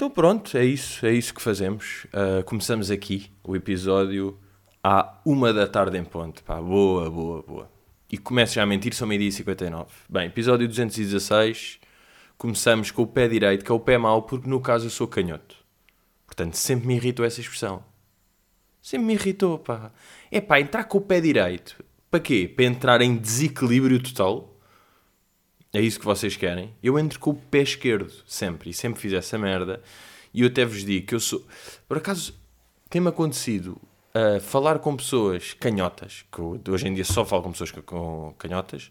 Então pronto, é isso, é isso que fazemos. Uh, começamos aqui o episódio à uma da tarde em ponto. Pá, boa, boa, boa. E começo já a mentir, são meio-dia e 59. Bem, episódio 216. Começamos com o pé direito, que é o pé mau, porque no caso eu sou canhoto. Portanto, sempre me irritou essa expressão. Sempre me irritou, pá. É pá, entrar com o pé direito. Para quê? Para entrar em desequilíbrio total? É isso que vocês querem? Eu entro com o pé esquerdo, sempre. E sempre fiz essa merda. E eu até vos digo que eu sou... Por acaso, tem-me acontecido uh, falar com pessoas canhotas, que hoje em dia só falo com pessoas com canhotas,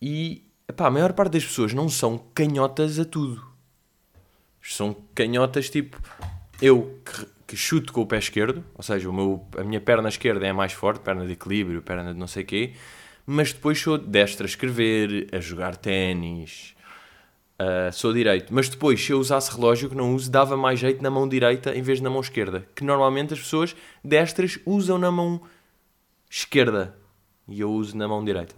e epá, a maior parte das pessoas não são canhotas a tudo. São canhotas tipo eu que, que chuto com o pé esquerdo, ou seja, o meu, a minha perna esquerda é mais forte, perna de equilíbrio, perna de não sei o quê, mas depois sou destra a escrever, a jogar ténis, Uh, sou direito. Mas depois, se eu usasse relógio que não uso, dava mais jeito na mão direita em vez de na mão esquerda. Que normalmente as pessoas destras usam na mão esquerda. E eu uso na mão direita.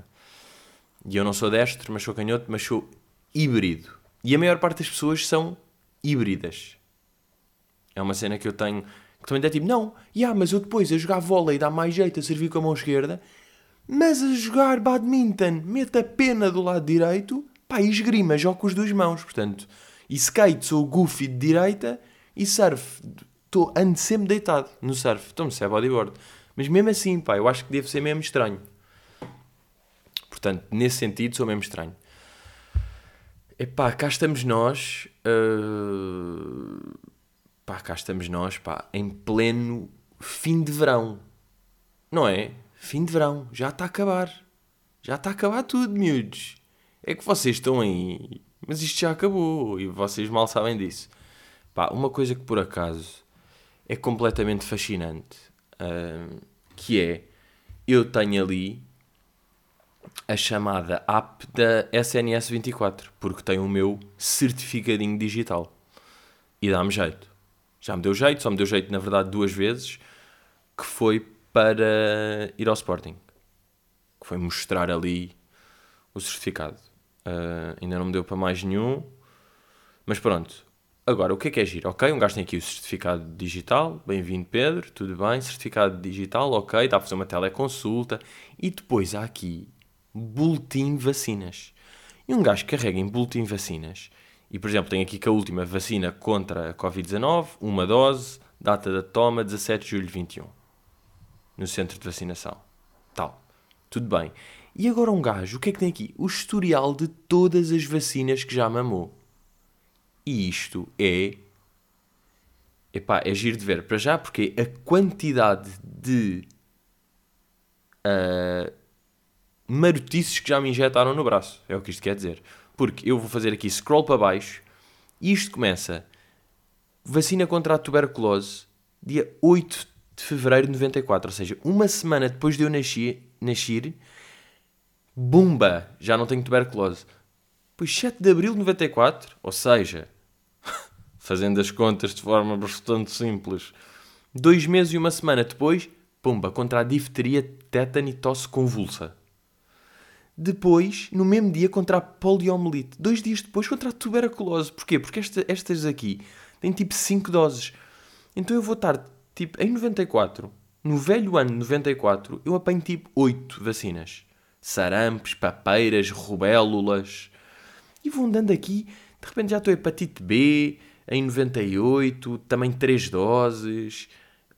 E eu não sou destro, mas sou canhoto, mas sou híbrido. E a maior parte das pessoas são híbridas. É uma cena que eu tenho. Que também é tipo, não, yeah, mas eu depois a jogar vôlei dá mais jeito a servir com a mão esquerda, mas a jogar badminton meto a pena do lado direito Pá, e esgrima, jogo com as duas mãos, portanto. E skate, sou goofy de direita e surf, tô, ando sempre deitado no surf. Então, se é bodyboard. Mas mesmo assim, pá, eu acho que deve ser mesmo estranho. Portanto, nesse sentido, sou mesmo estranho. Epá, cá estamos nós. Uh... Pá, cá estamos nós, pá, em pleno fim de verão. Não é? Fim de verão. Já está a acabar. Já está a acabar tudo, miúdos é que vocês estão aí, mas isto já acabou e vocês mal sabem disso. Pá, uma coisa que por acaso é completamente fascinante, uh, que é, eu tenho ali a chamada app da SNS 24, porque tem o meu certificadinho digital. E dá-me jeito. Já me deu jeito, só me deu jeito, na verdade, duas vezes, que foi para ir ao Sporting. Que foi mostrar ali o certificado. Uh, ainda não me deu para mais nenhum. Mas pronto. Agora, o que é que é giro? Ok, um gajo tem aqui o certificado digital. Bem-vindo, Pedro. Tudo bem? Certificado digital, ok. Dá para fazer uma teleconsulta. E depois há aqui boletim vacinas. E um gajo carrega em boletim vacinas. E, por exemplo, tem aqui que a última vacina contra a Covid-19, uma dose, data da toma, 17 de julho de 21. No centro de vacinação. Tal. Tudo bem. E agora um gajo, o que é que tem aqui? O historial de todas as vacinas que já mamou. E isto é. Epá, é giro de ver. Para já, porque a quantidade de. Uh, marotices que já me injetaram no braço. É o que isto quer dizer. Porque eu vou fazer aqui scroll para baixo e isto começa. Vacina contra a tuberculose, dia 8 de fevereiro de 94. Ou seja, uma semana depois de eu nascer, nascer Bumba! Já não tenho tuberculose. Pois 7 de abril de 94, ou seja, fazendo as contas de forma bastante simples, dois meses e uma semana depois, pumba, contra a difteria, tétano e tosse convulsa. Depois, no mesmo dia, contra a poliomielite. Dois dias depois, contra a tuberculose. Porquê? Porque esta, estas aqui têm tipo 5 doses. Então eu vou estar, tipo, em 94, no velho ano de 94, eu apanho tipo 8 vacinas sarampos, papeiras, rubélulas. E vou andando aqui, de repente já estou hepatite B, em 98, também 3 doses.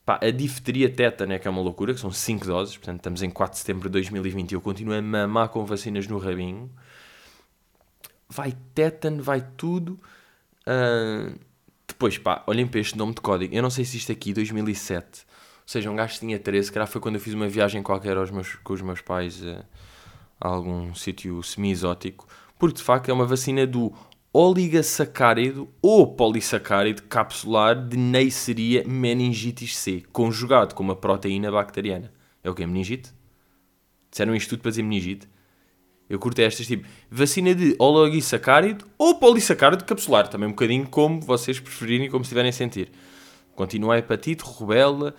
Pá, a difteria tétano é que é uma loucura, que são 5 doses, portanto estamos em 4 de setembro de 2020 e eu continuo a mamar com vacinas no rabinho. Vai tétano, vai tudo. Uh, depois, pá, olhem para este nome de código. Eu não sei se isto aqui, 2007, ou seja, um gajo tinha 13, que foi quando eu fiz uma viagem qualquer aos meus, com os meus pais. Uh, a algum sítio semi-exótico, porque de facto é uma vacina do oligosacárido ou polissacárido capsular de Neisseria meningitis C, conjugado com uma proteína bacteriana. É o que? Meningite? Disseram isto tudo para dizer meningite? Eu curto estas tipo vacina de oligosacárido ou polissacárido capsular, também um bocadinho como vocês preferirem, como se tiverem a sentir. Continua a hepatite, rubella,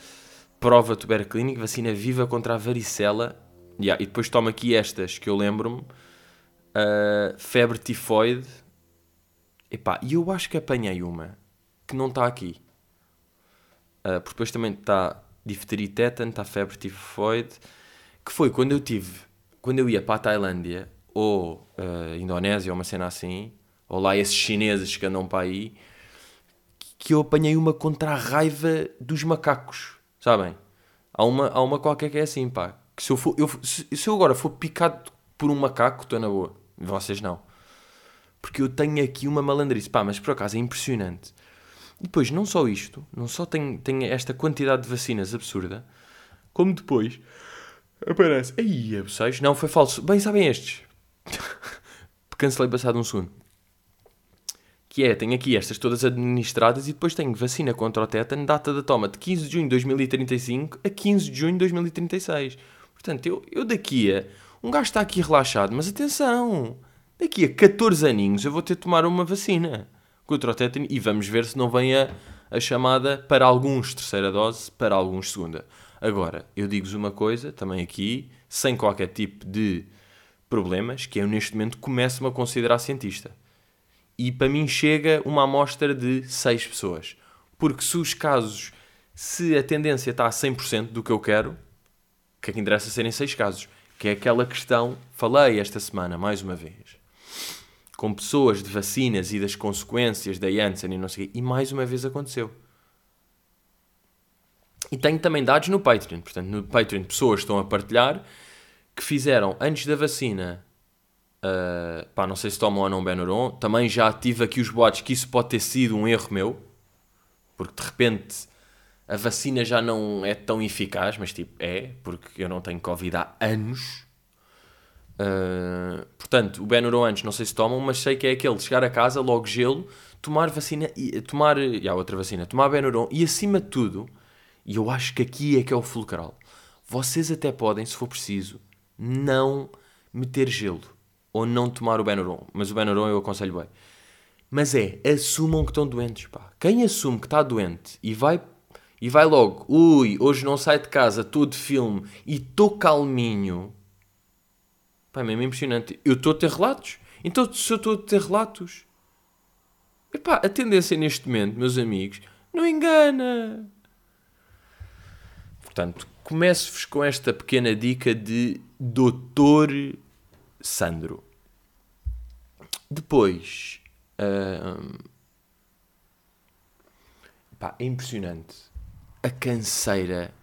prova tuberclínica, vacina viva contra a varicela Yeah, e depois toma aqui estas que eu lembro-me: uh, febre tifoide Epá, e eu acho que apanhei uma que não está aqui. Uh, porque depois também está difteria tétano, está febre tifoide, que foi quando eu tive, quando eu ia para a Tailândia, ou uh, Indonésia, ou uma cena assim, ou lá esses chineses que andam para aí, que eu apanhei uma contra a raiva dos macacos, sabem? Há uma, há uma qualquer que é assim, pá, que se eu, for, eu, se, se eu agora for picado por um macaco, estou na boa, vocês não. Porque eu tenho aqui uma malandrice, pá, mas por acaso é impressionante. E depois, não só isto, não só tem, tem esta quantidade de vacinas absurda, como depois aparece. Aí, abseios. Não, foi falso. Bem, sabem estes. Cancelei passado um segundo. Que é, tenho aqui estas todas administradas e depois tenho vacina contra o tétano, data da toma de 15 de junho de 2035 a 15 de junho de 2036. Portanto, eu, eu daqui a. Um gajo está aqui relaxado, mas atenção! Daqui a 14 aninhos eu vou ter de tomar uma vacina contra o tétano e vamos ver se não vem a, a chamada para alguns terceira dose, para alguns segunda. Agora, eu digo-vos uma coisa, também aqui, sem qualquer tipo de problemas, que eu neste momento começo-me a considerar cientista. E para mim chega uma amostra de 6 pessoas. Porque se os casos, se a tendência está a 100% do que eu quero, o que é que interessa serem 6 casos? Que é aquela questão, falei esta semana mais uma vez, com pessoas de vacinas e das consequências da Janssen e não sei o quê, e mais uma vez aconteceu. E tenho também dados no Patreon, portanto, no Patreon pessoas estão a partilhar que fizeram antes da vacina, uh, pá, não sei se tomam ou não Benuron, também já tive aqui os boatos que isso pode ter sido um erro meu, porque de repente a vacina já não é tão eficaz, mas tipo, é, porque eu não tenho Covid há anos, Uh, portanto, o Benuron antes não sei se tomam, mas sei que é aquele de chegar a casa, logo gelo, tomar vacina, e, tomar, e há outra vacina, tomar Benuron e acima de tudo, e eu acho que aqui é que é o fulcral, vocês até podem, se for preciso, não meter gelo ou não tomar o Benuron, mas o Benuron eu aconselho bem. Mas é, assumam que estão doentes, pá. Quem assume que está doente e vai e vai logo, ui, hoje não sai de casa, estou de filme e estou calminho, Pá, é mesmo impressionante. Eu estou a ter relatos. Então, se eu estou a ter relatos, epá, a tendência neste momento, meus amigos, não engana. Portanto, começo-vos com esta pequena dica de Doutor Sandro. Depois, pá, é impressionante a canseira,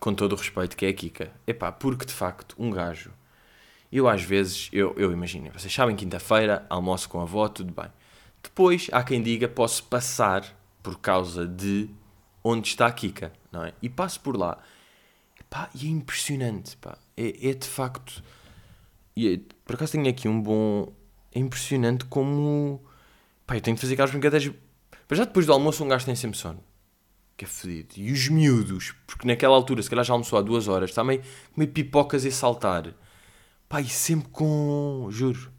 com todo o respeito, que é a Kika. Epá, porque de facto, um gajo eu às vezes, eu, eu imagino, vocês sabem, quinta-feira, almoço com a avó, tudo bem. Depois, há quem diga, posso passar por causa de onde está a Kika, não é? E passo por lá. Pá, e é impressionante, pá. É, é de facto... É, por acaso tenho aqui um bom... É impressionante como... Pá, eu tenho de fazer aquelas brincadeiras... Mas já depois do almoço um gajo tem sempre sono. Que é fedido. E os miúdos, porque naquela altura, se calhar já almoçou há duas horas, está meio comer pipocas e saltar. Pá, e sempre com. Juro.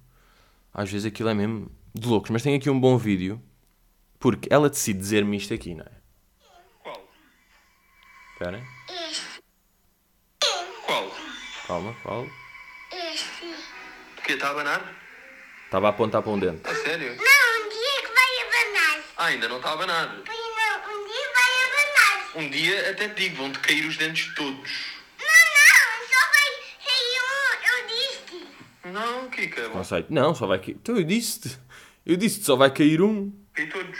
Às vezes aquilo é mesmo de loucos. Mas tem aqui um bom vídeo. Porque ela decide dizer-me isto aqui, não é? Qual? Espera. Este. Qual? Calma, qual? Este. Porque está a abanar? Estava a apontar para um dente. A sério? Não, um dia que vai abanar. Ah, ainda não está a abanar. Pois não, um dia vai abanar. Um dia até te digo, vão-te cair os dentes todos. Não, não, só vai sair um, eu disse. Não, Kika, vão Conceito. Não, só vai cair. Então eu disse-te. Eu disse-te, só vai cair um. cair todos.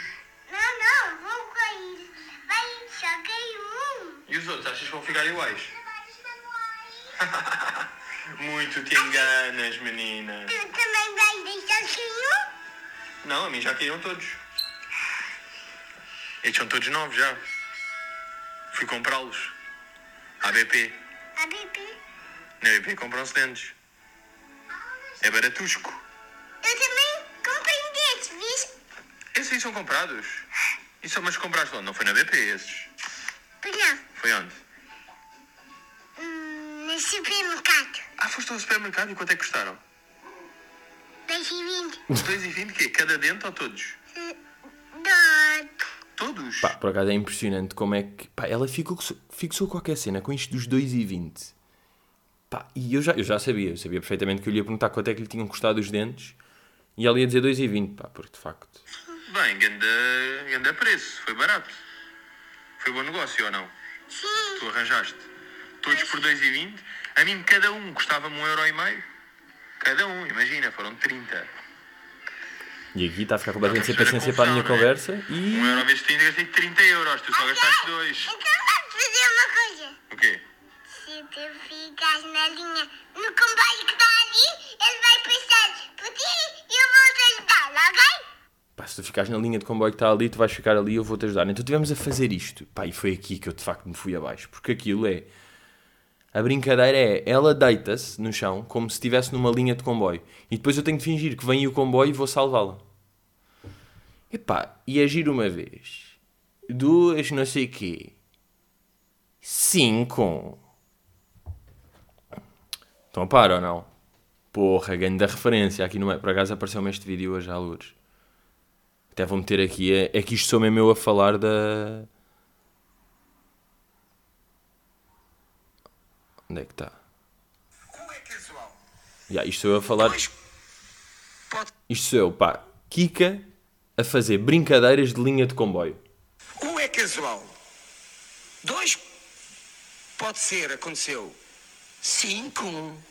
Não, não, vão cair. Vai só cair um. E os outros, achas que vão ficar iguais? Muito te enganas, menina. Tu também vai deixar cair Não, a mim já caíram todos. Estes são todos novos já. Fui comprá-los. À BP. um? A bebê. Na BP compram-se dentes. É baratusco. Eu também comprei desses, viste? Esses aí são comprados. Isso, mas compraste onde? Não foi na BP esses? Pois não, Foi onde? Hum, no supermercado. Ah, foste ao supermercado e quanto é que custaram? 2,20. 2,20 quê? Cada dente ou todos? Dó. Todos? Pá, por acaso é impressionante como é que. Pá, ela fixou, fixou qualquer cena com isto dos 2,20. Pá, e eu já, eu já sabia, eu sabia perfeitamente que eu lhe ia perguntar quanto é que lhe tinham custado os dentes. E ela ia dizer 2,20, pá, porque de facto. Bem, ganda, ganda preço, foi barato. Foi bom negócio ou não? Sim. Tu arranjaste. Todos por 2,20. A mim, cada um custava-me um euro e meio. Cada um, imagina, foram 30. E aqui está a ficar completamente sem paciência para a minha não é? conversa e. Um euro vezes 30, gastei 30 euros. Tu só gastaste dois. Então vamos fazer uma coisa. O quê? Se tu ficares na linha no comboio que está ali, ele vai passar por ti e eu vou te ajudar, ok? Pá, se tu ficares na linha de comboio que está ali, tu vais ficar ali e eu vou-te ajudar. Então tivemos a fazer isto. Pá, e foi aqui que eu de facto me fui abaixo. Porque aquilo é. A brincadeira é, ela deita-se no chão como se estivesse numa linha de comboio. E depois eu tenho de fingir que vem o comboio e vou salvá-la. Epá, e agir uma vez. Duas, não sei quê. Cinco. Estão a par ou não? Porra, ganho da referência. Aqui não é. Por acaso apareceu-me este vídeo hoje à luz. Até vou meter aqui. É, é que isto sou mesmo eu a falar da. Onde é que está? Como é casual? Já, isto sou eu a falar. Dois pode, Isto sou eu, pá. Kika a fazer brincadeiras de linha de comboio. um é casual. Dois pode ser, aconteceu. Cinco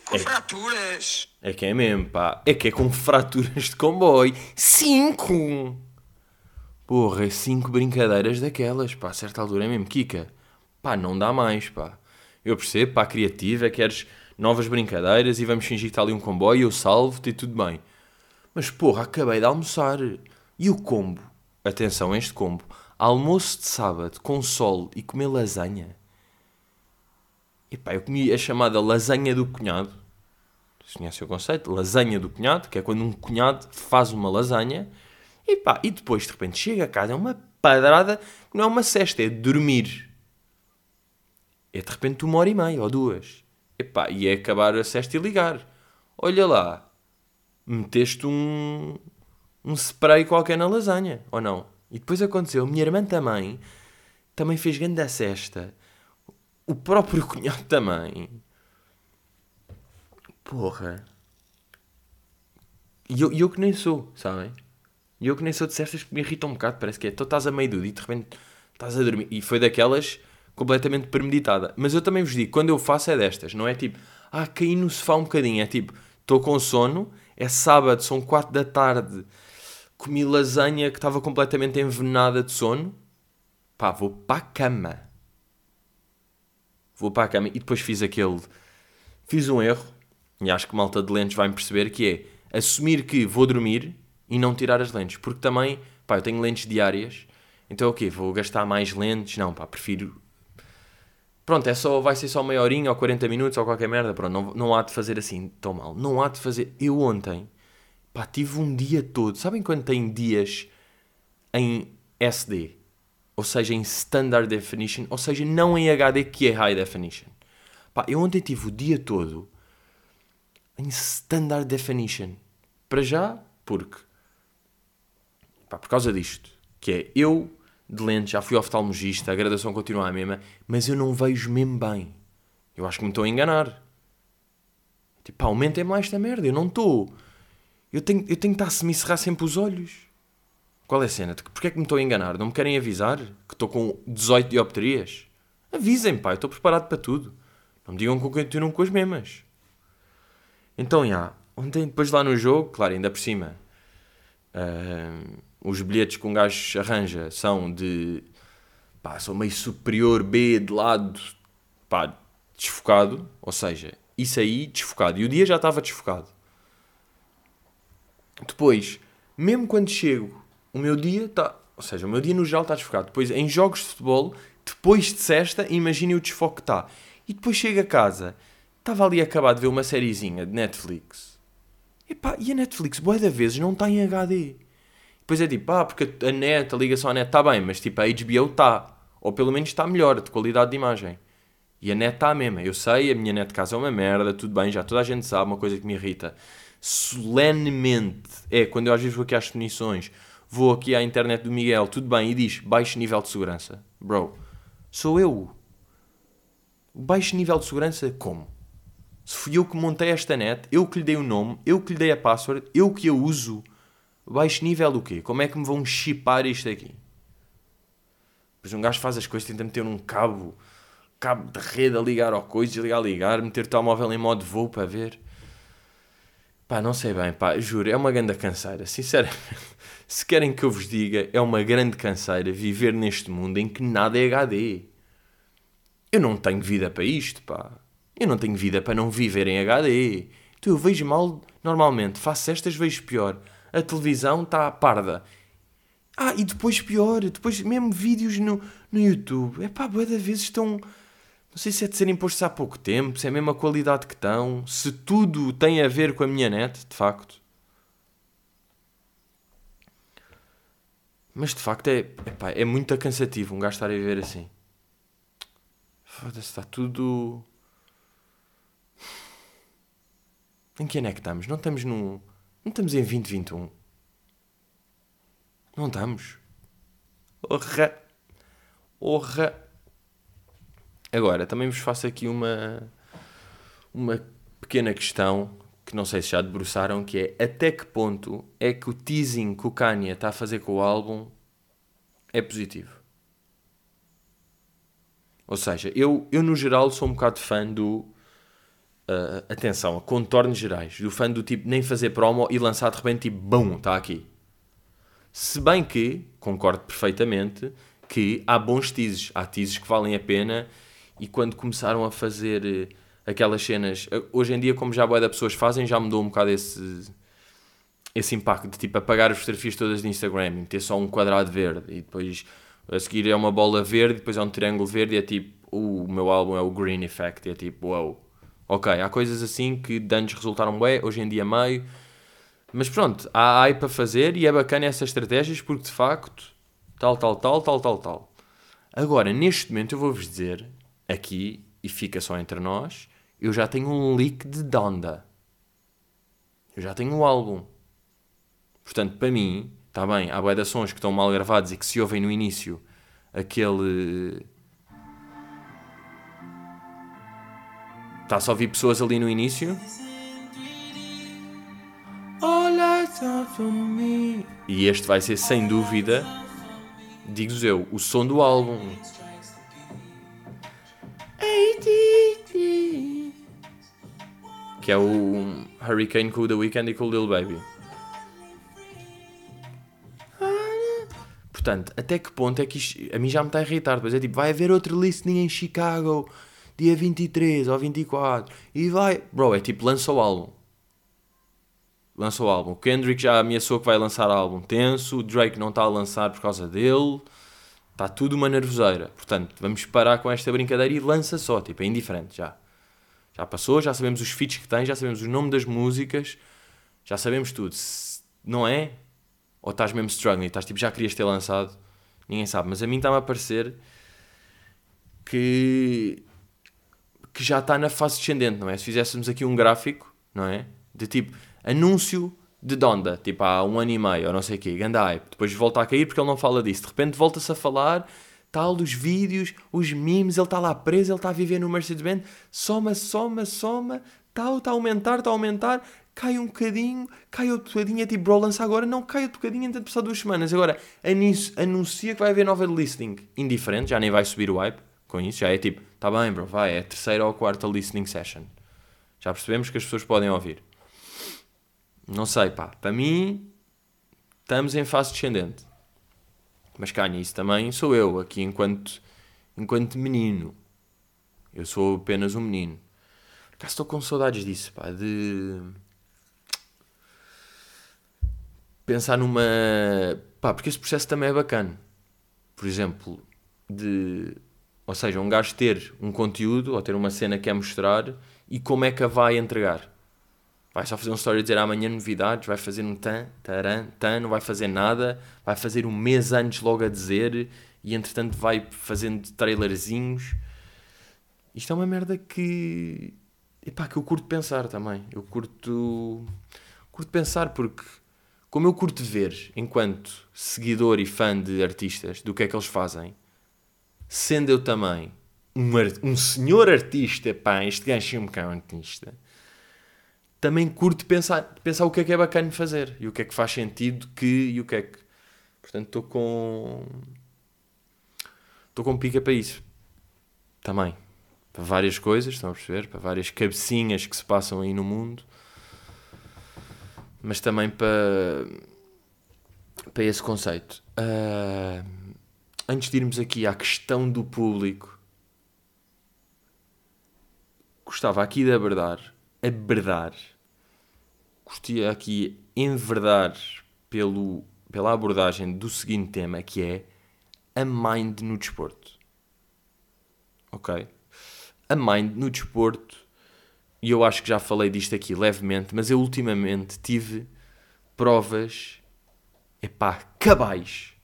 com É. fraturas. É que é mesmo, pá. É que é com fraturas de comboio. Cinco! Porra, cinco brincadeiras daquelas, pá. A certa altura é mesmo, Kika. Pá, não dá mais, pá. Eu percebo, pá, criativa, queres novas brincadeiras e vamos fingir que está ali um comboio, eu salvo-te e tudo bem. Mas porra, acabei de almoçar. E o combo? Atenção a este combo. Almoço de sábado com sol e comer lasanha. Epá, eu comi a chamada lasanha do cunhado. Vocês conhecem o conceito? Lasanha do cunhado, que é quando um cunhado faz uma lasanha. E pá, e depois de repente chega a casa, é uma padrada não é uma cesta, é dormir. É de repente uma hora e meia ou duas. Epá, e é acabar a cesta e ligar. Olha lá, meteste um, um spray qualquer na lasanha, ou não? E depois aconteceu, minha irmã também, também fez grande a cesta. O próprio cunhado também. Porra. E eu, eu que nem sou, sabem? E eu que nem sou de cestas que me irritam um bocado, parece que é. Tu estás a meio do dia e de repente estás a dormir. E foi daquelas completamente premeditada. Mas eu também vos digo, quando eu faço é destas, não é tipo, ah, caí no sofá um bocadinho. É tipo, estou com sono, é sábado, são 4 da tarde, comi lasanha que estava completamente envenenada de sono. Pá, vou para a cama. Vou para a cama e depois fiz aquele. Fiz um erro, e acho que malta de lentes vai-me perceber, que é assumir que vou dormir e não tirar as lentes. Porque também, pá, eu tenho lentes diárias, então o quê? Vou gastar mais lentes? Não, pá, prefiro. Pronto, é só, vai ser só meia horinha ou 40 minutos ou qualquer merda. Pronto, não, não há de fazer assim tão mal. Não há de fazer. Eu ontem, pá, tive um dia todo. Sabem quando tem dias em SD? Ou seja, em Standard Definition, ou seja, não em HD que é High Definition. Pá, eu ontem tive o dia todo em Standard Definition. Para já, porque pá, por causa disto, que é eu de lente já fui oftalmologista, a graduação continua a mesma, mas eu não vejo mesmo bem. Eu acho que me estou a enganar. Tipo, pá, aumentem mais esta merda, eu não estou. Eu tenho, eu tenho que estar a se me cerrar sempre os olhos. Qual é a cena? Porquê é que me estou a enganar? Não me querem avisar que estou com 18 dioptrias? Avisem, pá, eu estou preparado para tudo. Não me digam que eu continuo com as mesmas. Então, já, ontem depois lá no jogo, claro, ainda por cima, ah, os bilhetes que um gajo arranja são de, pá, são meio superior B de lado, pá, desfocado, ou seja, isso aí desfocado. E o dia já estava desfocado. Depois, mesmo quando chego, o meu dia está, ou seja, o meu dia no geral está desfocado. Depois, em jogos de futebol, depois de sexta, imaginem o desfoque que está. E depois chego a casa, estava ali acabado de ver uma sériezinha de Netflix. Epá, e a Netflix, boa da vezes, não está em HD. Depois é tipo, ah, porque a net, a ligação à net está bem, mas tipo, a HBO está. Ou pelo menos está melhor, de qualidade de imagem. E a net está a mesma. Eu sei, a minha net de casa é uma merda, tudo bem, já toda a gente sabe, uma coisa que me irrita. Solenemente, é quando eu às vezes vou aqui às definições, vou aqui à internet do Miguel, tudo bem, e diz baixo nível de segurança. Bro, sou eu. Baixo nível de segurança, como? Se fui eu que montei esta net, eu que lhe dei o nome, eu que lhe dei a password, eu que a uso Baixo nível o quê? Como é que me vão chipar isto aqui? Depois um gajo faz as coisas, tenta meter um cabo, cabo de rede a ligar ao coisa, desligar ligar, meter o telemóvel em modo voo para ver. Pá, não sei bem, pá, juro, é uma grande canseira. Sinceramente, se querem que eu vos diga, é uma grande canseira viver neste mundo em que nada é HD. Eu não tenho vida para isto, pá. Eu não tenho vida para não viver em HD. Então eu vejo mal normalmente, faço estas, vejo pior. A televisão está parda. Ah, e depois pior, depois mesmo vídeos no, no YouTube. É pá, boa vezes estão. Não sei se é de serem postos há pouco tempo, se é a qualidade que estão, se tudo tem a ver com a minha net, de facto. Mas de facto é, epá, é muito cansativo um gajo estar a viver assim. Foda-se, está tudo. Em que ano é que estamos? Não estamos no. Não estamos em 2021. Não estamos. Orra! Orra! Agora, também vos faço aqui uma. Uma pequena questão que não sei se já debruçaram, que é até que ponto é que o teasing que o Kanye está a fazer com o álbum é positivo. Ou seja, eu, eu no geral sou um bocado fã do. Uh, atenção, a contornos gerais. Do fã do tipo nem fazer promo e lançar de repente tipo, bum, está aqui. Se bem que, concordo perfeitamente, que há bons teases. Há teases que valem a pena e quando começaram a fazer eh, aquelas cenas. eh, Hoje em dia, como já boa da pessoas fazem, já mudou um bocado esse, esse impacto de tipo apagar as fotografias todas de Instagram e ter só um quadrado verde e depois a seguir é uma bola verde, depois é um triângulo verde e é tipo "Uh, o meu álbum é o Green Effect e é tipo wow. Ok, há coisas assim que antes resultaram bem, hoje em dia meio. Mas pronto, há AI para fazer e é bacana essas estratégias porque de facto tal, tal, tal, tal, tal, tal. Agora, neste momento eu vou-vos dizer aqui, e fica só entre nós, eu já tenho um leak de Donda. Eu já tenho um álbum. Portanto, para mim, está bem, há bué de sons que estão mal gravados e que se ouvem no início aquele... Está-se a ouvir pessoas ali no início. E este vai ser, sem dúvida, digo-vos eu, o som do álbum. Que é o Hurricane com o The Weeknd e com o Lil Baby. Portanto, até que ponto é que isto, a mim já me está a irritar? Depois é tipo, vai haver outro listening em Chicago, dia 23 ou 24, e vai. Bro, é tipo, lança o álbum. Lança o álbum. O Kendrick já ameaçou que vai lançar álbum tenso, o Drake não está a lançar por causa dele. Está tudo uma nervoseira. Portanto, vamos parar com esta brincadeira e lança só. Tipo, é indiferente já. Já passou, já sabemos os feats que tem, já sabemos o nome das músicas, já sabemos tudo. Se não é? Ou estás mesmo struggling, estás tipo, já querias ter lançado, ninguém sabe. Mas a mim está-me a parecer que, que já está na fase descendente, não é? Se fizéssemos aqui um gráfico, não é? De tipo, anúncio de Donda, tipo há um ano e meio, ou não sei o quê, ganda hype. Depois volta a cair porque ele não fala disso. De repente volta-se a falar, tal, os vídeos, os memes, ele está lá preso, ele está a viver no Mercedes-Benz, soma, soma, soma, tal, está a aumentar, está a aumentar, cai um bocadinho, cai outro bocadinho, é tipo, bro, lança agora, não, cai outro bocadinho, entanto passar duas semanas. Agora, anuncia que vai haver nova listening, indiferente, já nem vai subir o hype com isso, já é tipo, tá bem, bro, vai, é a terceira ou a quarta listening session. Já percebemos que as pessoas podem ouvir. Não sei, pá, para mim, estamos em fase descendente. Mas Kanye, isso também sou eu, aqui enquanto, enquanto menino. Eu sou apenas um menino. Cá estou com saudades disso, pá, de pensar numa. pá, porque esse processo também é bacana. Por exemplo, de. Ou seja, um gajo ter um conteúdo ou ter uma cena que quer mostrar e como é que a vai entregar. Vai só fazer uma história a dizer amanhã novidades, vai fazer um tan, taran, tan, não vai fazer nada, vai fazer um mês antes logo a dizer e entretanto vai fazendo trailerzinhos. Isto é uma merda que. Epá, que eu curto pensar também. Eu curto. Curto pensar porque, como eu curto ver, enquanto seguidor e fã de artistas, do que é que eles fazem, sendo eu também um, um senhor artista, pá, este gajo é um bocado artista, também curto pensar, pensar o que é que é bacana fazer e o que é que faz sentido que e o que é que. Portanto, estou com. Estou com pica para isso. Também. Para várias coisas, estão a perceber? Para várias cabecinhas que se passam aí no mundo. Mas também para. Para esse conceito. Ah, antes de irmos aqui à questão do público, gostava aqui de abordar, abordar, gostaria aqui enverdar pelo, pela abordagem do seguinte tema, que é a mind no desporto. Ok? A mind no desporto, e eu acho que já falei disto aqui levemente, mas eu ultimamente tive provas, epá, cabais.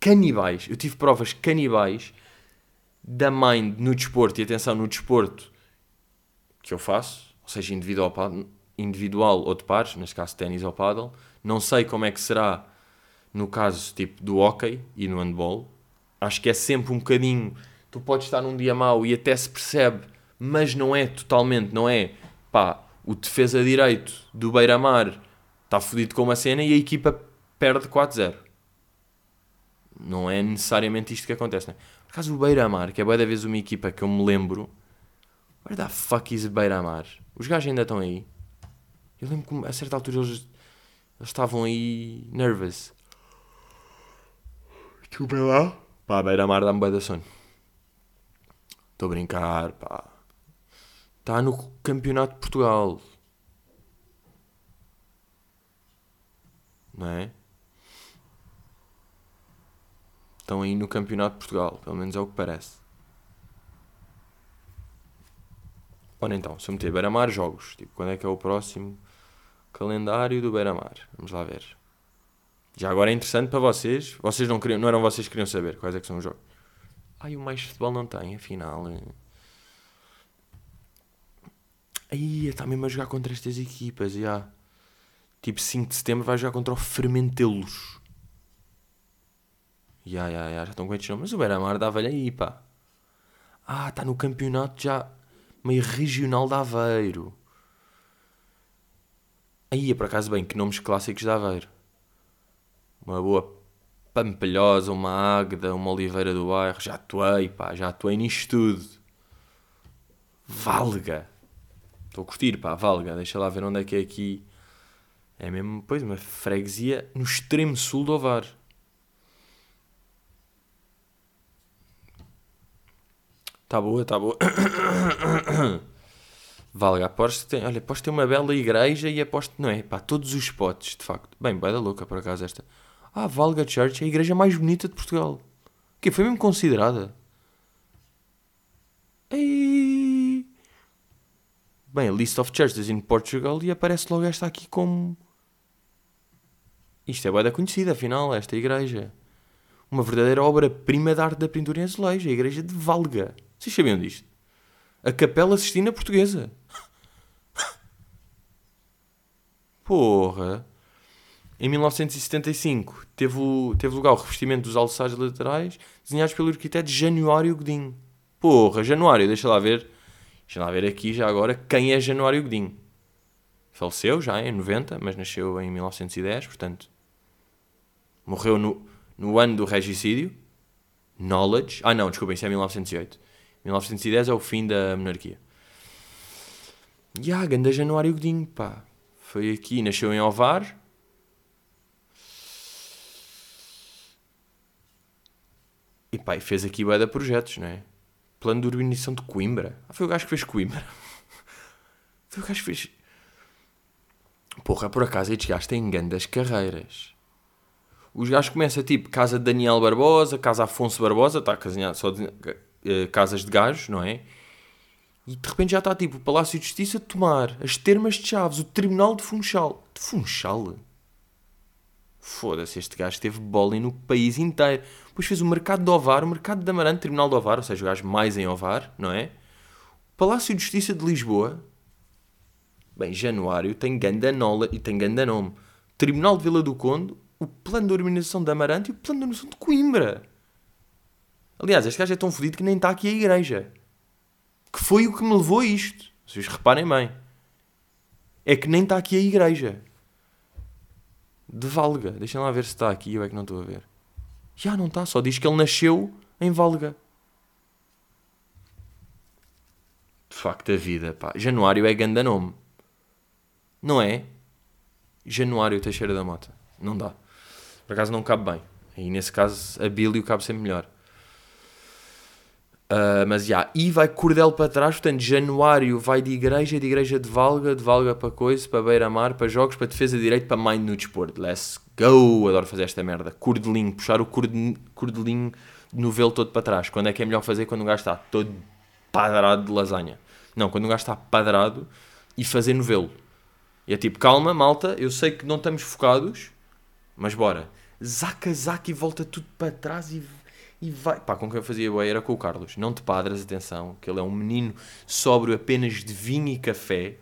Canibais. Eu tive provas canibais da mind no desporto, e atenção, no desporto que eu faço, ou seja, individual, individual ou de pares, neste caso ténis ou paddle, não sei como é que será no caso tipo do hockey e no handball. Acho que é sempre um bocadinho, tu podes estar num dia mau e até se percebe, mas não é totalmente, não é, pá, o defesa direito do Beira-Mar está fodido com uma cena e a equipa perde 4-0 não é necessariamente isto que acontece, né? Por acaso o Beira-Mar, que é boa da vez uma equipa que eu me lembro. Where the fuck is Beira-Mar? Os gajos ainda estão aí. Eu lembro que a certa altura eles, eles estavam aí nervous. Desculpa lá. Pá, Beira-Mar dá-me bué da sono. Estou a brincar, pá. Está no Campeonato de Portugal. Não é? Estão aí no Campeonato de Portugal, pelo menos é o que parece. Ora então, se eu meter Beira-Mar, jogos. Tipo, quando é que é o próximo calendário do Beira-Mar? Vamos lá ver. Já agora é interessante para vocês. Vocês não, queriam, não eram vocês que queriam saber quais é que são os jogos. Ai, o mais futebol não tem, afinal. Aí, está mesmo a jogar contra estas equipas, já. Tipo, 5 de setembro vai jogar contra o Fermentelos. Ya, ya, ya, já estão com estes nomes. Mas o Beira-Mar dava-lhe aí, pá. Ah, está no campeonato já meio regional de Aveiro. Aí, é por acaso, bem, que nomes clássicos de Aveiro. Uma boa Pampalhosa, uma Águeda, uma Oliveira do Bairro. Já atuei, pá, já atuei nisto tudo. Valga. Estou a curtir, pá, Valga. Deixa lá ver onde é que é aqui. É mesmo, pois, uma freguesia no extremo sul do Ovar. Tá boa, tá boa. Valga, aposto que tem, olha, aposto que tem uma bela igreja e aposto, não é? Pá, todos os spots, de facto. Bem, vai da louca por acaso esta. Ah, Valga Church é a igreja mais bonita de Portugal. Que foi mesmo considerada. Ei. Bem, List of Churches in Portugal e aparece logo esta aqui como. Isto é da conhecida, afinal, esta igreja. Uma verdadeira obra-prima da arte da pintura em azulejo, a igreja de Valga. Vocês sabiam disto? A Capela Sistina Portuguesa. Porra. Em 1975 teve, o- teve lugar o revestimento dos alçados laterais desenhados pelo arquiteto Januário Godinho. Porra, Januário, deixa lá ver. Deixa lá ver aqui já agora quem é Januário Godinho. Faleceu já em 90, mas nasceu em 1910, portanto. Morreu no, no ano do regicídio. Knowledge. Ah, não, desculpem, isso é 1908. 1910 é o fim da monarquia. E ah, ganda Januário Godinho, pá. Foi aqui, nasceu em Ovar. E pá, e fez aqui bué projetos, não é? Plano de urbanização de Coimbra. Ah, foi o gajo que fez Coimbra. Foi o gajo que fez... Porra, por acaso estes gajos têm grandes carreiras. Os gajos começam tipo Casa de Daniel Barbosa, Casa Afonso Barbosa, está casinhado só de, eh, casas de gajos, não é? E de repente já está tipo o Palácio de Justiça de Tomar, as Termas de Chaves, o Tribunal de Funchal. De Funchal? Foda-se, este gajo teve bowling no país inteiro. Depois fez o Mercado de Ovar, o Mercado de Amarante, Tribunal de Ovar, ou seja, o gajo mais em Ovar, não é? Palácio de Justiça de Lisboa. Bem, Januário tem ganda nola e tem ganda nome. Tribunal de Vila do Conde, o Plano de Urbanização de Amarante e o Plano de Urbanização de Coimbra. Aliás, este gajo é tão fodido que nem está aqui a igreja. Que foi o que me levou a isto. Vocês reparem bem. é que nem está aqui a igreja. De Valga. Deixem lá ver se está aqui, eu é que não estou a ver. Já não está, só diz que ele nasceu em Valga. De facto, a vida, pá. Januário é ganda nome. Não é? Januário Teixeira da Mota. Não dá. Por acaso não cabe bem. E nesse caso, a Bílio cabe sempre melhor. Uh, mas já, e vai Cordel para trás, portanto, Januário vai de igreja, de igreja de Valga, de Valga para coisa, para beira-mar, para jogos, para defesa de direito, para mind no desporto. Let's go! Adoro fazer esta merda. Cordelinho, puxar o corde, cordelinho de novelo todo para trás. Quando é que é melhor fazer? Quando o gajo está todo padrado de lasanha. Não, quando o gajo está padrado e fazer novelo. E é tipo, calma, malta, eu sei que não estamos focados, mas bora. Zaca, zaca e volta tudo para trás e e vai. Pá, com quem eu fazia bem era com o Carlos. Não te padras, atenção, que ele é um menino sóbrio apenas de vinho e café.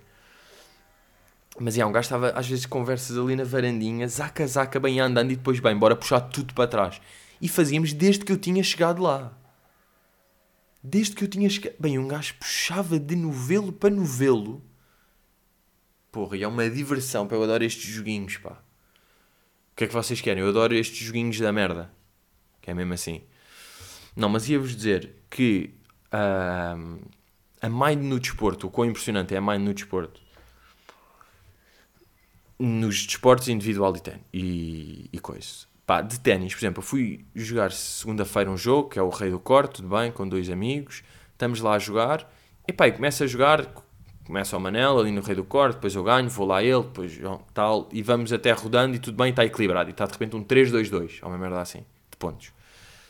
Mas é, um gajo estava às vezes conversas ali na varandinha, zaca, zaca, bem andando e depois bem, bora puxar tudo para trás. E fazíamos desde que eu tinha chegado lá. Desde que eu tinha chegado. Bem, um gajo puxava de novelo para novelo. Porra, e é uma diversão, pá, eu adoro estes joguinhos, pá. O que é que vocês querem? Eu adoro estes joguinhos da merda. Que é mesmo assim. Não, mas ia-vos dizer que uh, a Mind no desporto, o quão impressionante é a Mind no desporto, nos desportos individual e, ten, e, e coisa. Pá, de ténis, por exemplo, eu fui jogar segunda-feira um jogo, que é o Rei do Corte, tudo bem, com dois amigos, estamos lá a jogar, e pá, começa a jogar, começa o Manel ali no Rei do Corte, depois eu ganho, vou lá ele, depois tal, e vamos até rodando e tudo bem, está equilibrado, e está de repente um 3-2-2, ou uma merda assim, de pontos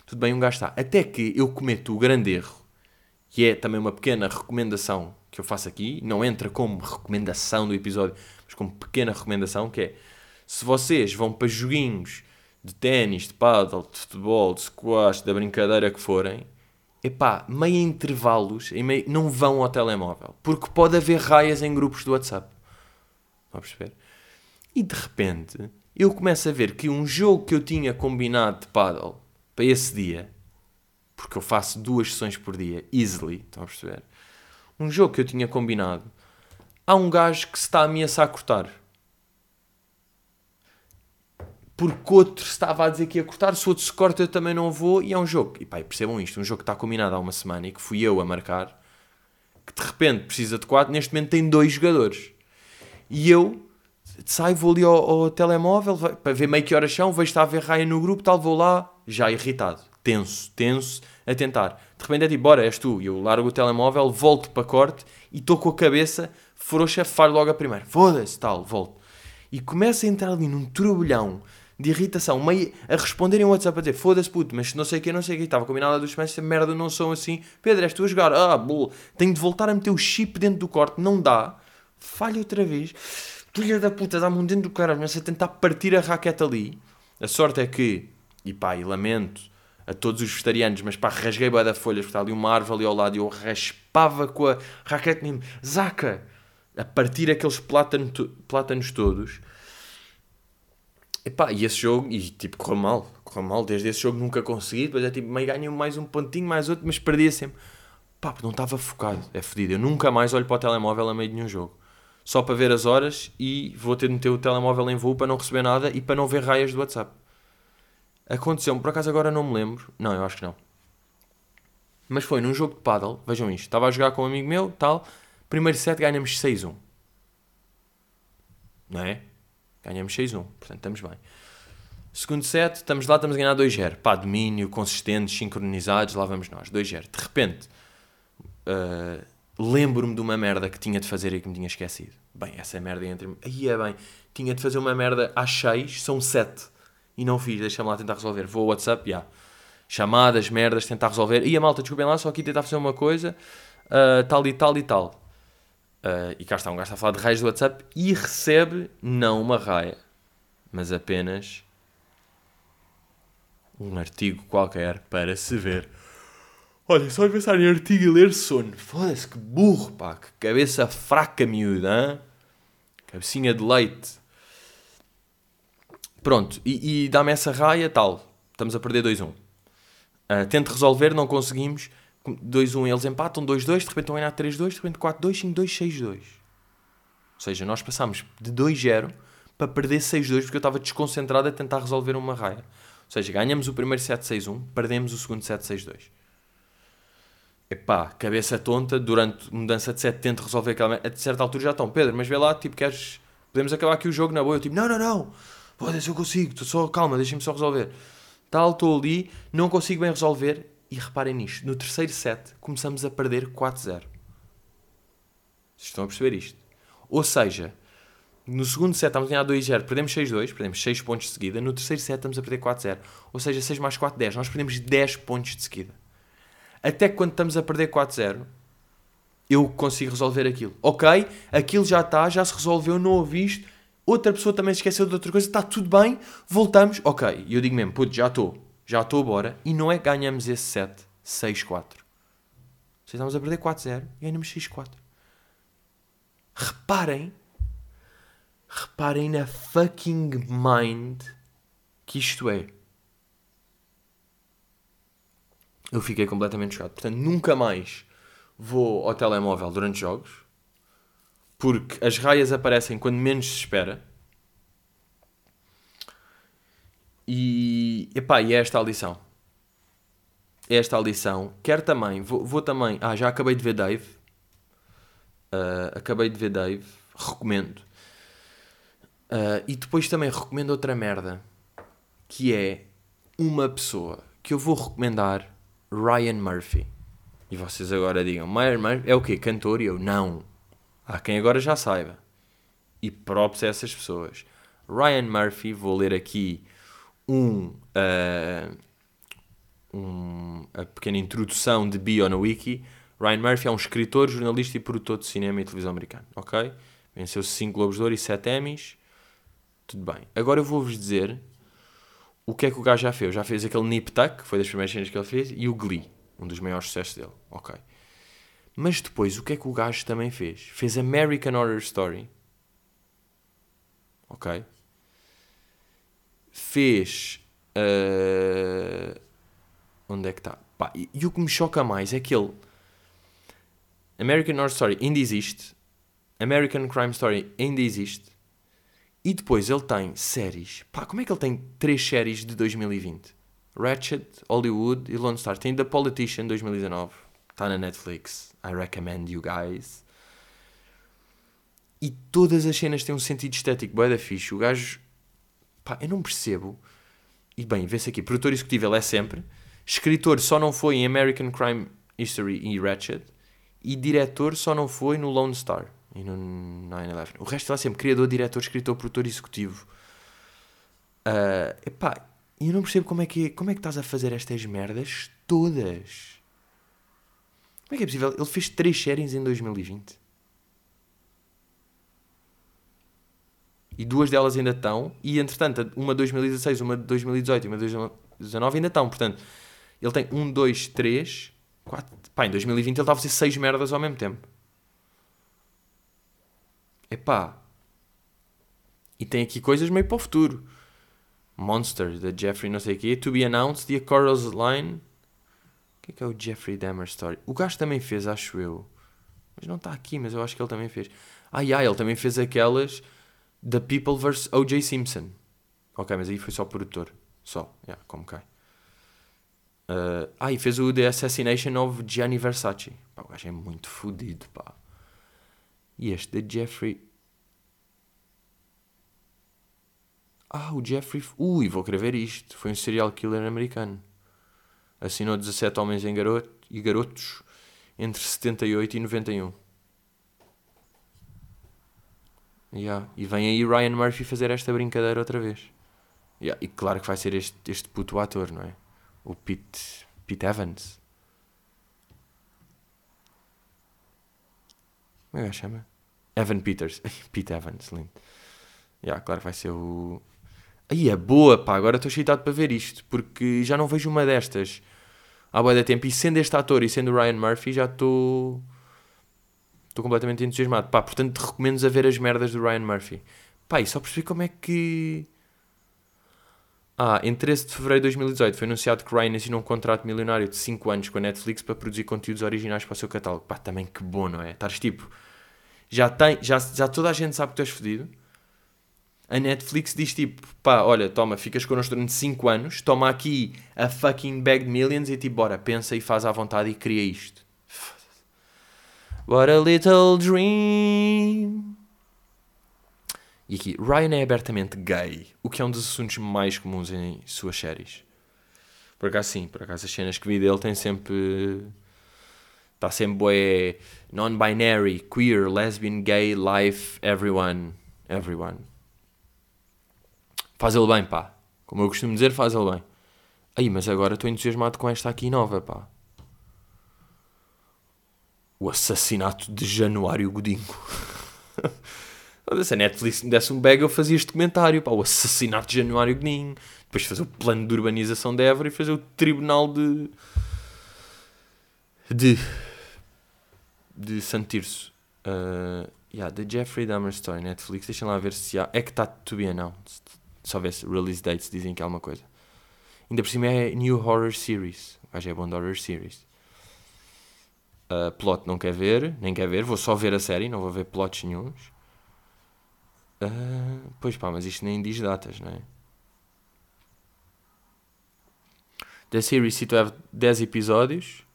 tudo bem, um gajo está. Até que eu cometo o grande erro, que é também uma pequena recomendação que eu faço aqui, não entra como recomendação do episódio, mas como pequena recomendação, que é, se vocês vão para joguinhos de ténis, de paddle, de futebol, de squash, da brincadeira que forem, epá, meio intervalos, em meio, não vão ao telemóvel, porque pode haver raias em grupos do WhatsApp. Estão a perceber? E de repente, eu começo a ver que um jogo que eu tinha combinado de paddle para esse dia, porque eu faço duas sessões por dia, easily, estão a perceber? Um jogo que eu tinha combinado, há um gajo que se está a ameaçar a cortar. Porque outro estava a dizer que ia cortar, se outro se corta eu também não vou, e é um jogo. E pá, percebam isto, um jogo que está combinado há uma semana e que fui eu a marcar, que de repente precisa de quatro, neste momento tem dois jogadores. E eu saio, vou ali ao, ao telemóvel para ver meio que horas são, vejo está a ver raia no grupo, tal, vou lá, já irritado, tenso, tenso, a tentar. De repente é tipo, bora, és tu. E eu largo o telemóvel, volto para corte e estou com a cabeça frouxa, falho logo a primeira. Foda-se, tal, volto. E começa a entrar ali num turbilhão de irritação, meio a responderem o WhatsApp a dizer foda-se puto, mas não sei o que, não sei o que, estava combinado semanas, essa merda não são assim. Pedro, és tu a jogar? Ah, bull. Tenho de voltar a meter o chip dentro do corte, não dá. Falha outra vez. Filha da puta, dá-me um dentro do caralho, mas a tentar partir a raquete ali. A sorte é que e pá, e lamento a todos os vegetarianos, mas pá, rasguei bem da folhas, porque está ali uma árvore ali ao lado e eu raspava com a raquete mesmo, zaca, a partir aqueles plátanos, plátanos todos. E pá, e esse jogo, e tipo, correu mal, correu mal, desde esse jogo nunca consegui, depois é tipo, meio ganho mais um pontinho, mais outro, mas perdia sempre. Pá, não estava focado, é fedido. Eu nunca mais olho para o telemóvel a meio de nenhum jogo. Só para ver as horas e vou ter de meter o telemóvel em voo para não receber nada e para não ver raias do WhatsApp. Aconteceu-me, por acaso agora não me lembro. Não, eu acho que não. Mas foi num jogo de paddle, vejam isto. Estava a jogar com um amigo meu, tal. Primeiro set ganhamos 6-1. Não é? Ganhamos 6-1, portanto estamos bem. Segundo set, estamos lá, estamos a ganhar 2-0. Pá, domínio, consistentes, sincronizados, lá vamos nós. 2-0. De repente, uh, lembro-me de uma merda que tinha de fazer e que me tinha esquecido. Bem, essa merda entre... Aí é bem. Tinha de fazer uma merda às 6, são 7 e não fiz, deixa-me lá tentar resolver. Vou ao WhatsApp, já. Chamadas, merdas, tentar resolver. E a malta, desculpem lá, só aqui tentar fazer uma coisa, uh, tal e tal e tal. Uh, e cá está, um gajo a falar de raios do WhatsApp e recebe, não uma raia, mas apenas um artigo qualquer para se ver. Olha, só de pensar em artigo e ler sono. Foda-se, que burro, pá. Que cabeça fraca, miúda, hein? Cabecinha de leite. Pronto, e, e dá-me essa raia, tal. Estamos a perder 2-1. Uh, ah, tento resolver, não conseguimos. 2-1 eles empatam, 2-2, de repente estão a ganhar 3-2, de repente 4-2, 5-2, 6-2. Ou seja, nós passámos de 2-0 para perder 6-2 porque eu estava desconcentrado a tentar resolver uma raia. Ou seja, ganhamos o primeiro 7-6-1, perdemos o segundo 7-6-2. Epá, cabeça tonta, durante mudança de 7 tento resolver aquela... A certa altura já estão, Pedro, mas vê lá, tipo, queres... Podemos acabar aqui o jogo na boa? Eu tipo, não, não, não, foda-se, eu consigo, estou só, calma, deixem-me só resolver. Tal, estou ali, não consigo bem resolver, e reparem nisto, no terceiro set começamos a perder 4-0. Vocês estão a perceber isto? Ou seja, no segundo set estamos a ganhar 2-0, perdemos 6-2, perdemos 6 pontos de seguida. No terceiro set estamos a perder 4-0. Ou seja, 6 mais 4, 10. Nós perdemos 10 pontos de seguida. Até quando estamos a perder 4-0, eu consigo resolver aquilo. Ok, aquilo já está, já se resolveu, não ouvi isto. Outra pessoa também se esqueceu de outra coisa, está tudo bem, voltamos. Ok, e eu digo mesmo, puto, já estou, já estou, bora. E não é que ganhamos esse set 6-4. Estamos a perder 4-0 e ganhamos 6-4. Reparem, reparem na fucking mind que isto é. Eu fiquei completamente chocado. Portanto, nunca mais vou ao telemóvel durante jogos. Porque as raias aparecem quando menos se espera. E, epá, e é esta a lição. É esta a lição. Quer também, vou, vou também... Ah, já acabei de ver Dave. Uh, acabei de ver Dave. Recomendo. Uh, e depois também recomendo outra merda. Que é uma pessoa que eu vou recomendar Ryan Murphy. E vocês agora digam, Ryan Murphy é o quê? Cantor? E eu, não. Há quem agora já saiba. E props a essas pessoas. Ryan Murphy, vou ler aqui um, uh, um, a pequena introdução de bio na wiki. Ryan Murphy é um escritor, jornalista e produtor de cinema e televisão americano, ok? Venceu 5 Globos de Ouro e 7 Emmys. Tudo bem. Agora eu vou-vos dizer o que é que o gajo já fez. Já fez aquele Nip Tuck, que foi das primeiras cenas que ele fez, e o Glee, um dos maiores sucessos dele. Ok. Mas depois, o que é que o gajo também fez? Fez American Horror Story. Ok. Fez. Uh... Onde é que está? E, e o que me choca mais é que ele. American Horror Story ainda existe. American Crime Story ainda existe. E depois ele tem séries. Pá, como é que ele tem três séries de 2020? Ratchet, Hollywood e Lone Star. Tem The Politician 2019. Está na Netflix. I recommend you guys. E todas as cenas têm um sentido estético. Boa da fixe. O gajo. Pá, eu não percebo. E bem, vê-se aqui. Produtor executivo ele é sempre. Escritor só não foi em American Crime History e Ratchet. E diretor só não foi no Lone Star e no 9-11. O resto é sempre criador, diretor, escritor, produtor executivo. Uh, epá, eu não percebo como é, que, como é que estás a fazer estas merdas todas. Como é que é possível? Ele fez três séries em 2020. E duas delas ainda estão. E entretanto, uma de 2016, uma de 2018 e uma de 2019 ainda estão. Portanto, ele tem um, dois, três, quatro. Pá, em 2020 ele estava a fazer seis merdas ao mesmo tempo. Epá. E tem aqui coisas meio para o futuro. Monster, da Jeffrey não sei o quê. To be announced, The Corals Line. Que é que é o Jeffrey Dahmer Story? O gajo também fez, acho eu. Mas não está aqui, mas eu acho que ele também fez. Ah, yeah, ele também fez aquelas The People vs. O.J. Simpson. Ok, mas aí foi só produtor. Só, yeah, como cai. Uh, ah, e fez o The Assassination of Gianni Versace. Pá, o gajo é muito fodido, pá. E este de Jeffrey. Ah, o Jeffrey. Ui, vou querer ver isto. Foi um serial killer americano. Assinou 17 homens em garoto, e garotos entre 78 e 91. Yeah. E vem aí Ryan Murphy fazer esta brincadeira outra vez. Yeah. E claro que vai ser este, este puto ator, não é? O Pete, Pete Evans. Como é que chama? Evan Peters. Pete Evans, lindo. Yeah, claro que vai ser o. Aí é boa, pá. Agora estou excitado para ver isto. Porque já não vejo uma destas há boa da tempo. E sendo este ator e sendo o Ryan Murphy, já estou. Estou completamente entusiasmado. Pá, portanto, recomendo a ver as merdas do Ryan Murphy. Pá, e só percebi como é que. Ah, em 13 de fevereiro de 2018 foi anunciado que Ryan assinou um contrato milionário de 5 anos com a Netflix para produzir conteúdos originais para o seu catálogo. Pá, também que bom, não é? Estás tipo Já, tem, já, já toda a gente sabe que tu és fodido. A Netflix diz tipo, pá, olha, toma, ficas connosco durante 5 anos, toma aqui a fucking bag de millions e tipo, bora, pensa e faz à vontade e cria isto. What a little dream. E aqui, Ryan é abertamente gay, o que é um dos assuntos mais comuns em suas séries. Por acaso sim, por acaso as cenas que vi dele tem sempre... Está sempre bué non-binary, queer, lesbian, gay, life, everyone, everyone. Faz ele bem, pá. Como eu costumo dizer, faz ele bem. Aí, mas agora estou entusiasmado com esta aqui nova, pá. O assassinato de Januário Godinho. Se a Netflix me desse um bag, eu fazia este comentário, pá. O assassinato de Januário Godinho. Depois fazer o plano de urbanização de Évora e fazer o tribunal de... De... De Santirso. Uh, yeah, The Jeffrey Dahmer Story, Netflix. Deixem lá ver se há... É que está to be announced. Se release dates dizem que há alguma coisa. Ainda por cima é New Horror Series. O gajo é bom de Horror Series. Uh, plot não quer ver, nem quer ver. Vou só ver a série, não vou ver plots nenhums. Uh, pois pá, mas isto nem diz datas, não é? The series se tu have 10 episódios.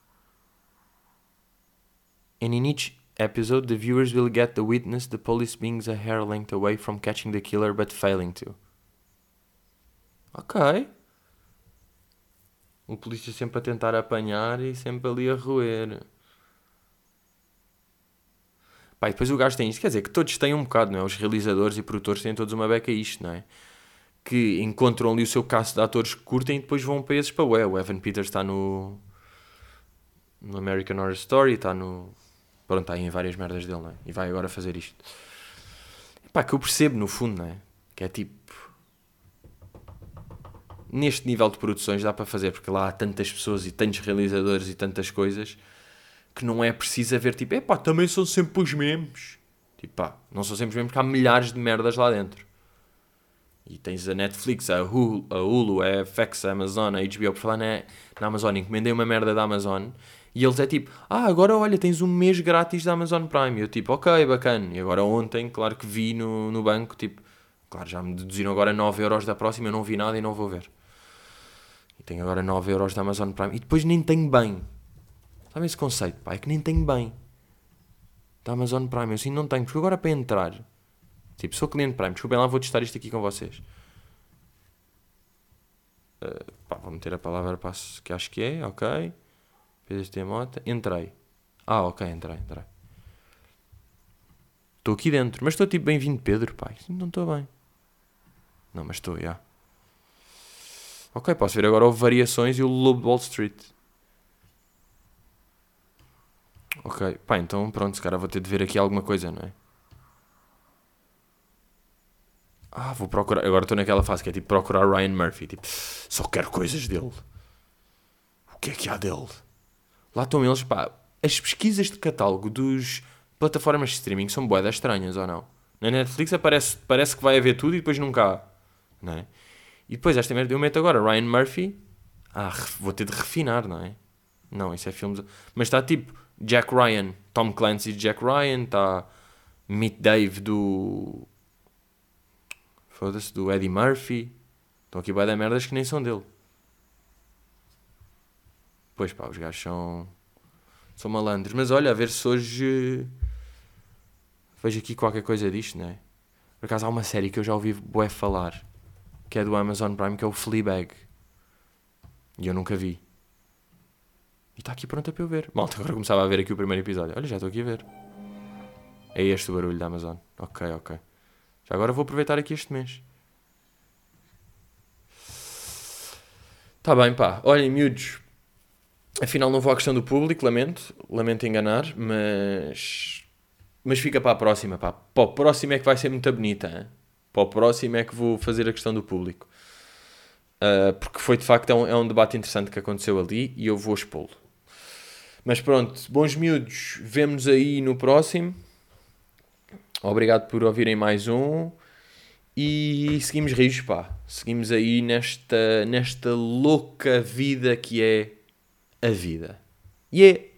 And in each episode, the viewers will get the witness the police being a hair length away from catching the killer but failing to. Ok. O polícia sempre a tentar apanhar e sempre ali a roer. Pá, e depois o gajo tem isto. Quer dizer, que todos têm um bocado, não é? Os realizadores e produtores têm todos uma beca isto, não é? Que encontram ali o seu caso de atores que curtem e depois vão para esses para o O Evan Peters está no... No American Horror Story, está no... Pronto, está aí em várias merdas dele, não é? E vai agora fazer isto. Pá, que eu percebo no fundo, não é? Que é tipo neste nível de produções dá para fazer, porque lá há tantas pessoas e tantos realizadores e tantas coisas que não é preciso haver tipo, epá, também são sempre os mesmos. Tipo, pá, não são sempre os mesmos, porque há milhares de merdas lá dentro. E tens a Netflix, a Hulu, a, Hulu, a FX, a Amazon, a HBO, por falar na, na Amazon, encomendei uma merda da Amazon e eles é tipo, ah, agora olha, tens um mês grátis da Amazon Prime. E eu tipo, ok, bacana. E agora ontem, claro que vi no, no banco, tipo, claro, já me deduziram agora 9 euros da próxima, eu não vi nada e não vou ver. Tenho agora 9 euros da Amazon Prime. E depois nem tenho bem. Sabem esse conceito, pá? É que nem tenho bem. Da Amazon Prime. Eu assim não tenho. Porque agora para entrar... Tipo, sou cliente Prime. Desculpem lá, vou testar isto aqui com vocês. Uh, pá, vou meter a palavra que acho que é. Ok. PDST Mota. Entrei. Ah, ok, entrei, entrei. Estou aqui dentro. Mas estou tipo bem-vindo Pedro, pá. Não estou bem. Não, mas estou, já. Yeah. Ok, posso ver agora o Variações e o Lobo de Wall Street. Ok, pá, então pronto, se calhar vou ter de ver aqui alguma coisa, não é? Ah, vou procurar. Agora estou naquela fase que é tipo procurar Ryan Murphy. Tipo, só quero coisas dele. O que é que há dele? Lá estão eles, pá. As pesquisas de catálogo dos plataformas de streaming são boedas estranhas ou não? Na Netflix aparece, parece que vai haver tudo e depois nunca há. Não é? E depois, esta merda eu meto agora Ryan Murphy. Ah, vou ter de refinar, não é? Não, isso é filmes. Mas está tipo Jack Ryan, Tom Clancy Jack Ryan, está Meet Dave do. Foda-se, do Eddie Murphy. Estão aqui vai dar merdas que nem são dele. Pois pá, os gajos são. são malandros. Mas olha, a ver se hoje. vejo aqui qualquer coisa disto, não é? Por acaso há uma série que eu já ouvi Boé falar que é do Amazon Prime, que é o Fleabag. E eu nunca vi. E está aqui pronta para eu ver. Malta, agora começava a ver aqui o primeiro episódio. Olha, já estou aqui a ver. É este o barulho da Amazon. Ok, ok. Já agora vou aproveitar aqui este mês. Está bem, pá. Olhem, miúdos. Afinal, não vou à questão do público, lamento. Lamento enganar, mas. Mas fica para a próxima, pá. Para o próximo é que vai ser muito bonita, hein? Para o próximo é que vou fazer a questão do público. Uh, porque foi de facto é um, é um, debate interessante que aconteceu ali e eu vou expô-lo. Mas pronto, bons miúdos, vemo-nos aí no próximo. Obrigado por ouvirem mais um. E seguimos rios, pá. Seguimos aí nesta, nesta louca vida que é a vida. E yeah. é.